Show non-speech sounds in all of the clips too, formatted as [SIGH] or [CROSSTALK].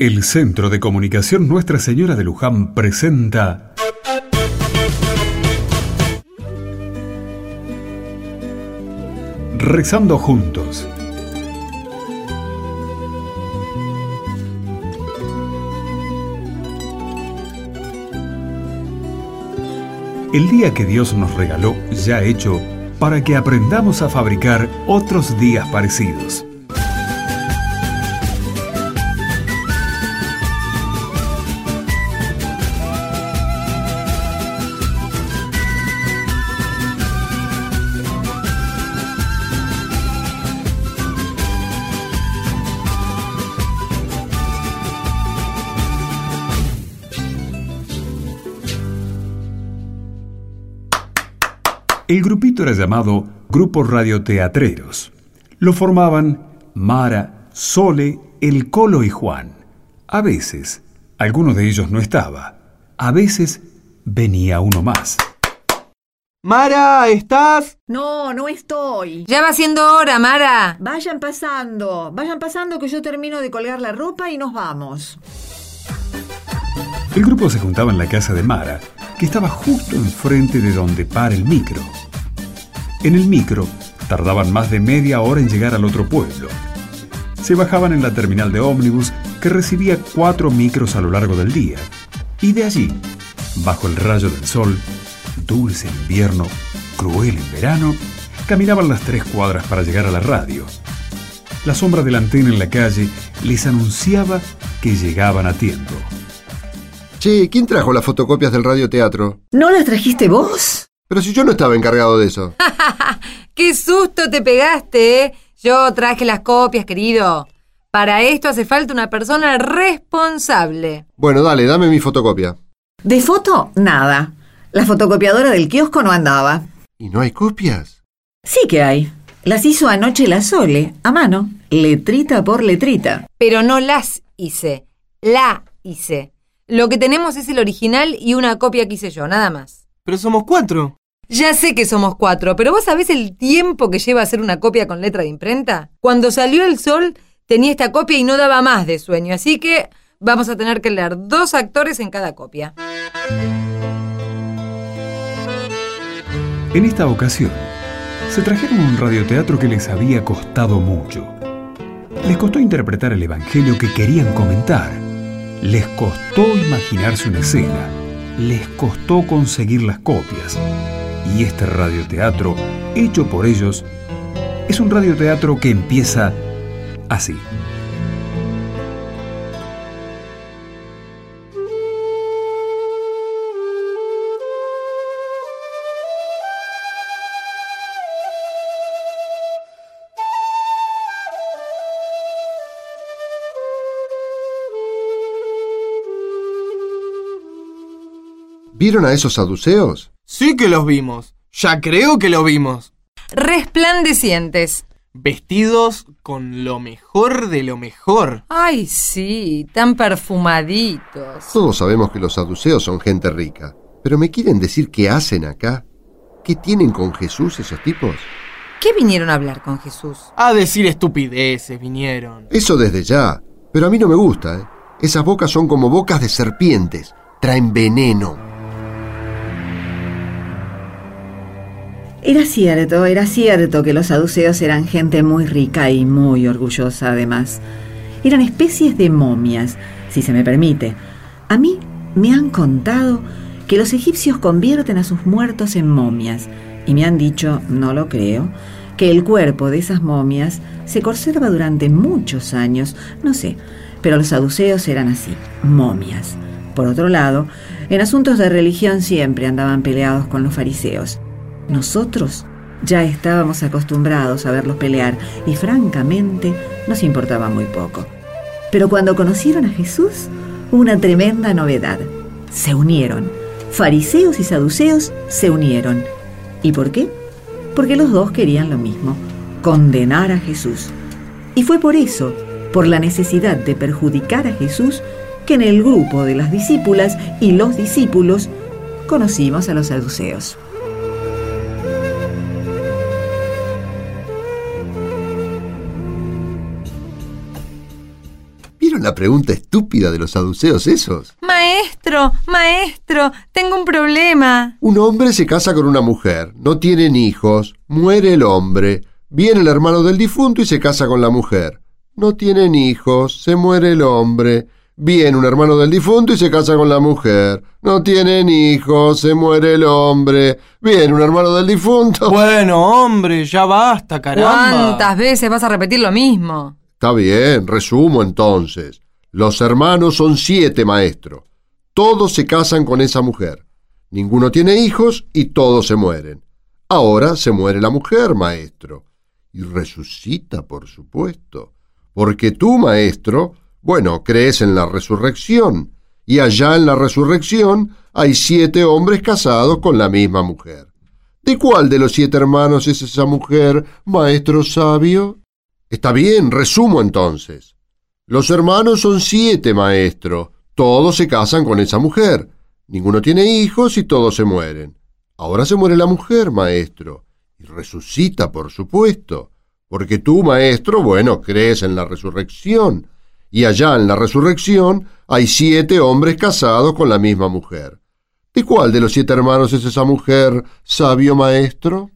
El Centro de Comunicación Nuestra Señora de Luján presenta Rezando juntos. El día que Dios nos regaló ya hecho para que aprendamos a fabricar otros días parecidos. El grupito era llamado Grupo Radioteatreros. Lo formaban Mara, Sole, El Colo y Juan. A veces, alguno de ellos no estaba. A veces venía uno más. Mara, ¿estás? No, no estoy. Ya va siendo hora, Mara. Vayan pasando, vayan pasando que yo termino de colgar la ropa y nos vamos. El grupo se juntaba en la casa de Mara, que estaba justo enfrente de donde para el micro. En el micro tardaban más de media hora en llegar al otro pueblo. Se bajaban en la terminal de ómnibus que recibía cuatro micros a lo largo del día. Y de allí, bajo el rayo del sol, dulce en invierno, cruel en verano, caminaban las tres cuadras para llegar a la radio. La sombra de la antena en la calle les anunciaba que llegaban a tiempo. Che, ¿quién trajo las fotocopias del radioteatro? ¿No las trajiste vos? Pero si yo no estaba encargado de eso. [LAUGHS] ¡Qué susto te pegaste! eh! Yo traje las copias, querido. Para esto hace falta una persona responsable. Bueno, dale, dame mi fotocopia. De foto, nada. La fotocopiadora del kiosco no andaba. ¿Y no hay copias? Sí que hay. Las hizo anoche la Sole, a mano, letrita por letrita. Pero no las hice. La hice. Lo que tenemos es el original y una copia que hice yo, nada más. Pero somos cuatro. Ya sé que somos cuatro, pero ¿vos sabés el tiempo que lleva hacer una copia con letra de imprenta? Cuando salió el sol tenía esta copia y no daba más de sueño, así que vamos a tener que leer dos actores en cada copia. En esta ocasión, se trajeron un radioteatro que les había costado mucho. Les costó interpretar el Evangelio que querían comentar. Les costó imaginarse una escena. Les costó conseguir las copias. Y este radioteatro, hecho por ellos, es un radioteatro que empieza así. ¿Vieron a esos saduceos? Sí que los vimos. Ya creo que lo vimos. Resplandecientes. Vestidos con lo mejor de lo mejor. Ay, sí, tan perfumaditos. Todos sabemos que los saduceos son gente rica. Pero ¿me quieren decir qué hacen acá? ¿Qué tienen con Jesús esos tipos? ¿Qué vinieron a hablar con Jesús? A decir estupideces vinieron. Eso desde ya. Pero a mí no me gusta, ¿eh? Esas bocas son como bocas de serpientes. Traen veneno. Era cierto, era cierto que los saduceos eran gente muy rica y muy orgullosa además. Eran especies de momias, si se me permite. A mí me han contado que los egipcios convierten a sus muertos en momias y me han dicho, no lo creo, que el cuerpo de esas momias se conserva durante muchos años, no sé, pero los saduceos eran así, momias. Por otro lado, en asuntos de religión siempre andaban peleados con los fariseos. Nosotros ya estábamos acostumbrados a verlos pelear y francamente nos importaba muy poco. Pero cuando conocieron a Jesús, una tremenda novedad. Se unieron. Fariseos y saduceos se unieron. ¿Y por qué? Porque los dos querían lo mismo, condenar a Jesús. Y fue por eso, por la necesidad de perjudicar a Jesús, que en el grupo de las discípulas y los discípulos conocimos a los saduceos. ¿Vieron la pregunta estúpida de los saduceos esos? Maestro, maestro, tengo un problema. Un hombre se casa con una mujer, no tienen hijos, muere el hombre, viene el hermano del difunto y se casa con la mujer. No tienen hijos, se muere el hombre, viene un hermano del difunto y se casa con la mujer. No tienen hijos, se muere el hombre, viene un hermano del difunto. Bueno, hombre, ya basta, caramba. ¿Cuántas veces vas a repetir lo mismo? Está bien, resumo entonces. Los hermanos son siete, maestro. Todos se casan con esa mujer. Ninguno tiene hijos y todos se mueren. Ahora se muere la mujer, maestro. Y resucita, por supuesto. Porque tú, maestro, bueno, crees en la resurrección. Y allá en la resurrección hay siete hombres casados con la misma mujer. ¿De cuál de los siete hermanos es esa mujer, maestro sabio? Está bien, resumo entonces. Los hermanos son siete, maestro. Todos se casan con esa mujer. Ninguno tiene hijos y todos se mueren. Ahora se muere la mujer, maestro. Y resucita, por supuesto. Porque tú, maestro, bueno, crees en la resurrección. Y allá en la resurrección hay siete hombres casados con la misma mujer. ¿De cuál de los siete hermanos es esa mujer, sabio maestro?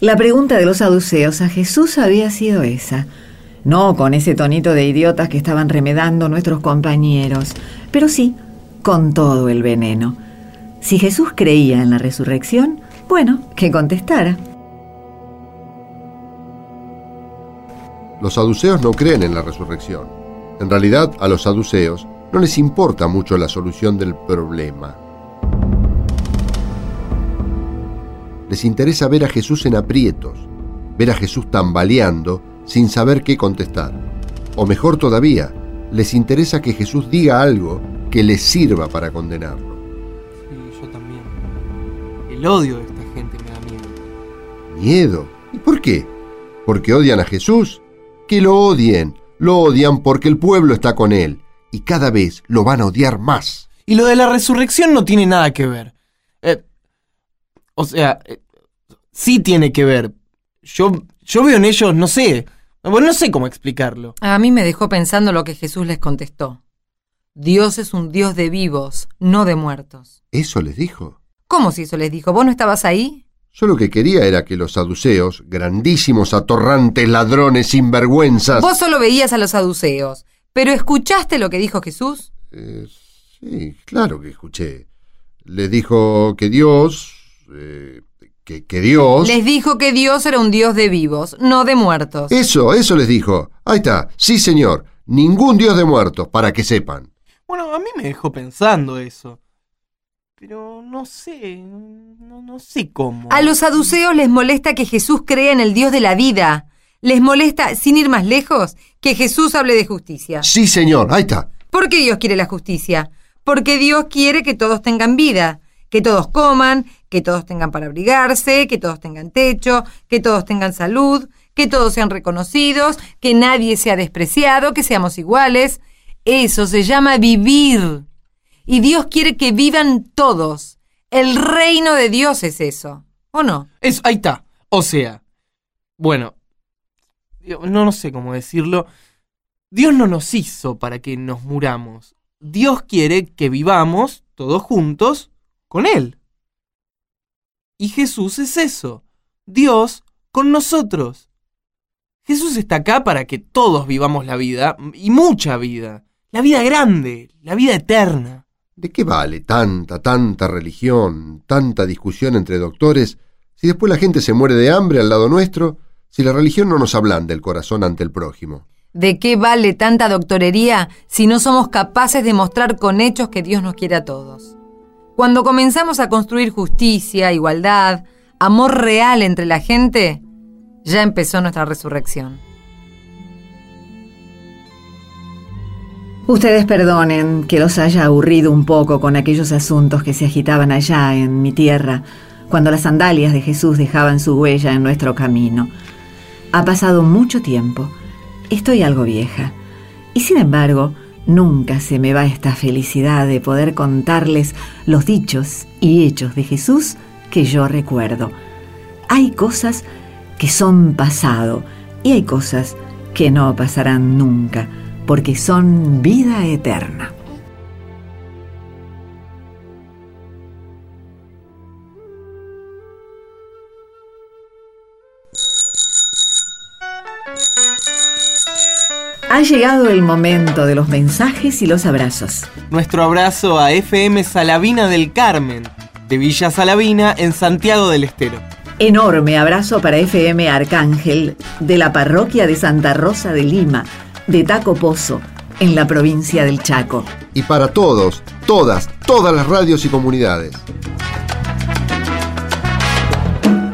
La pregunta de los saduceos a Jesús había sido esa. No con ese tonito de idiotas que estaban remedando nuestros compañeros, pero sí con todo el veneno. Si Jesús creía en la resurrección, bueno, que contestara. Los saduceos no creen en la resurrección. En realidad, a los saduceos no les importa mucho la solución del problema. Les interesa ver a Jesús en aprietos, ver a Jesús tambaleando sin saber qué contestar. O mejor todavía, les interesa que Jesús diga algo que les sirva para condenarlo. Sí, yo también. El odio de esta gente me da miedo. ¿Miedo? ¿Y por qué? ¿Porque odian a Jesús? Que lo odien. Lo odian porque el pueblo está con él. Y cada vez lo van a odiar más. Y lo de la resurrección no tiene nada que ver. O sea, eh, sí tiene que ver. Yo, yo veo en ellos, no sé, bueno, no sé cómo explicarlo. A mí me dejó pensando lo que Jesús les contestó. Dios es un Dios de vivos, no de muertos. ¿Eso les dijo? ¿Cómo si eso les dijo? ¿Vos no estabas ahí? Yo lo que quería era que los saduceos, grandísimos, atorrantes, ladrones, sinvergüenzas... Vos solo veías a los saduceos, pero ¿escuchaste lo que dijo Jesús? Eh, sí, claro que escuché. Les dijo que Dios, eh, que, que, Dios... Les dijo que Dios era un Dios de vivos, no de muertos. Eso, eso les dijo. Ahí está. Sí, señor. Ningún Dios de muertos, para que sepan. Bueno, a mí me dejó pensando eso. Pero no sé, no, no sé cómo. A los saduceos les molesta que Jesús crea en el Dios de la vida. Les molesta, sin ir más lejos, que Jesús hable de justicia. Sí, señor. Ahí está. ¿Por qué Dios quiere la justicia? Porque Dios quiere que todos tengan vida, que todos coman, que todos tengan para abrigarse, que todos tengan techo, que todos tengan salud, que todos sean reconocidos, que nadie sea despreciado, que seamos iguales. Eso se llama vivir. Y Dios quiere que vivan todos. El reino de Dios es eso. ¿O no? Eso, ahí está. O sea, bueno, no, no sé cómo decirlo. Dios no nos hizo para que nos muramos. Dios quiere que vivamos todos juntos con Él. Y Jesús es eso, Dios con nosotros. Jesús está acá para que todos vivamos la vida, y mucha vida, la vida grande, la vida eterna. ¿De qué vale tanta, tanta religión, tanta discusión entre doctores, si después la gente se muere de hambre al lado nuestro, si la religión no nos ablanda el corazón ante el prójimo? ¿De qué vale tanta doctorería si no somos capaces de mostrar con hechos que Dios nos quiere a todos? Cuando comenzamos a construir justicia, igualdad, amor real entre la gente, ya empezó nuestra resurrección. Ustedes perdonen que los haya aburrido un poco con aquellos asuntos que se agitaban allá en mi tierra, cuando las sandalias de Jesús dejaban su huella en nuestro camino. Ha pasado mucho tiempo. Estoy algo vieja. Y sin embargo, nunca se me va esta felicidad de poder contarles los dichos y hechos de Jesús que yo recuerdo. Hay cosas que son pasado y hay cosas que no pasarán nunca, porque son vida eterna. Ha llegado el momento de los mensajes y los abrazos. Nuestro abrazo a FM Salavina del Carmen, de Villa Salavina, en Santiago del Estero. Enorme abrazo para FM Arcángel, de la parroquia de Santa Rosa de Lima, de Taco Pozo, en la provincia del Chaco. Y para todos, todas, todas las radios y comunidades.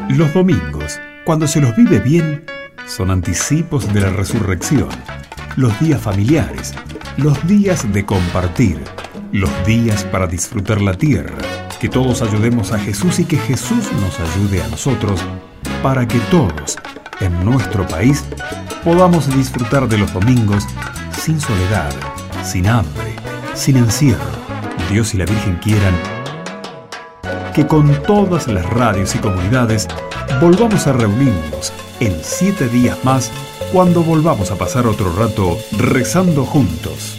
Los domingos, cuando se los vive bien, son anticipos de la resurrección los días familiares, los días de compartir, los días para disfrutar la tierra. Que todos ayudemos a Jesús y que Jesús nos ayude a nosotros para que todos en nuestro país podamos disfrutar de los domingos sin soledad, sin hambre, sin encierro. Dios y la Virgen quieran que con todas las radios y comunidades volvamos a reunirnos en siete días más cuando volvamos a pasar otro rato rezando juntos.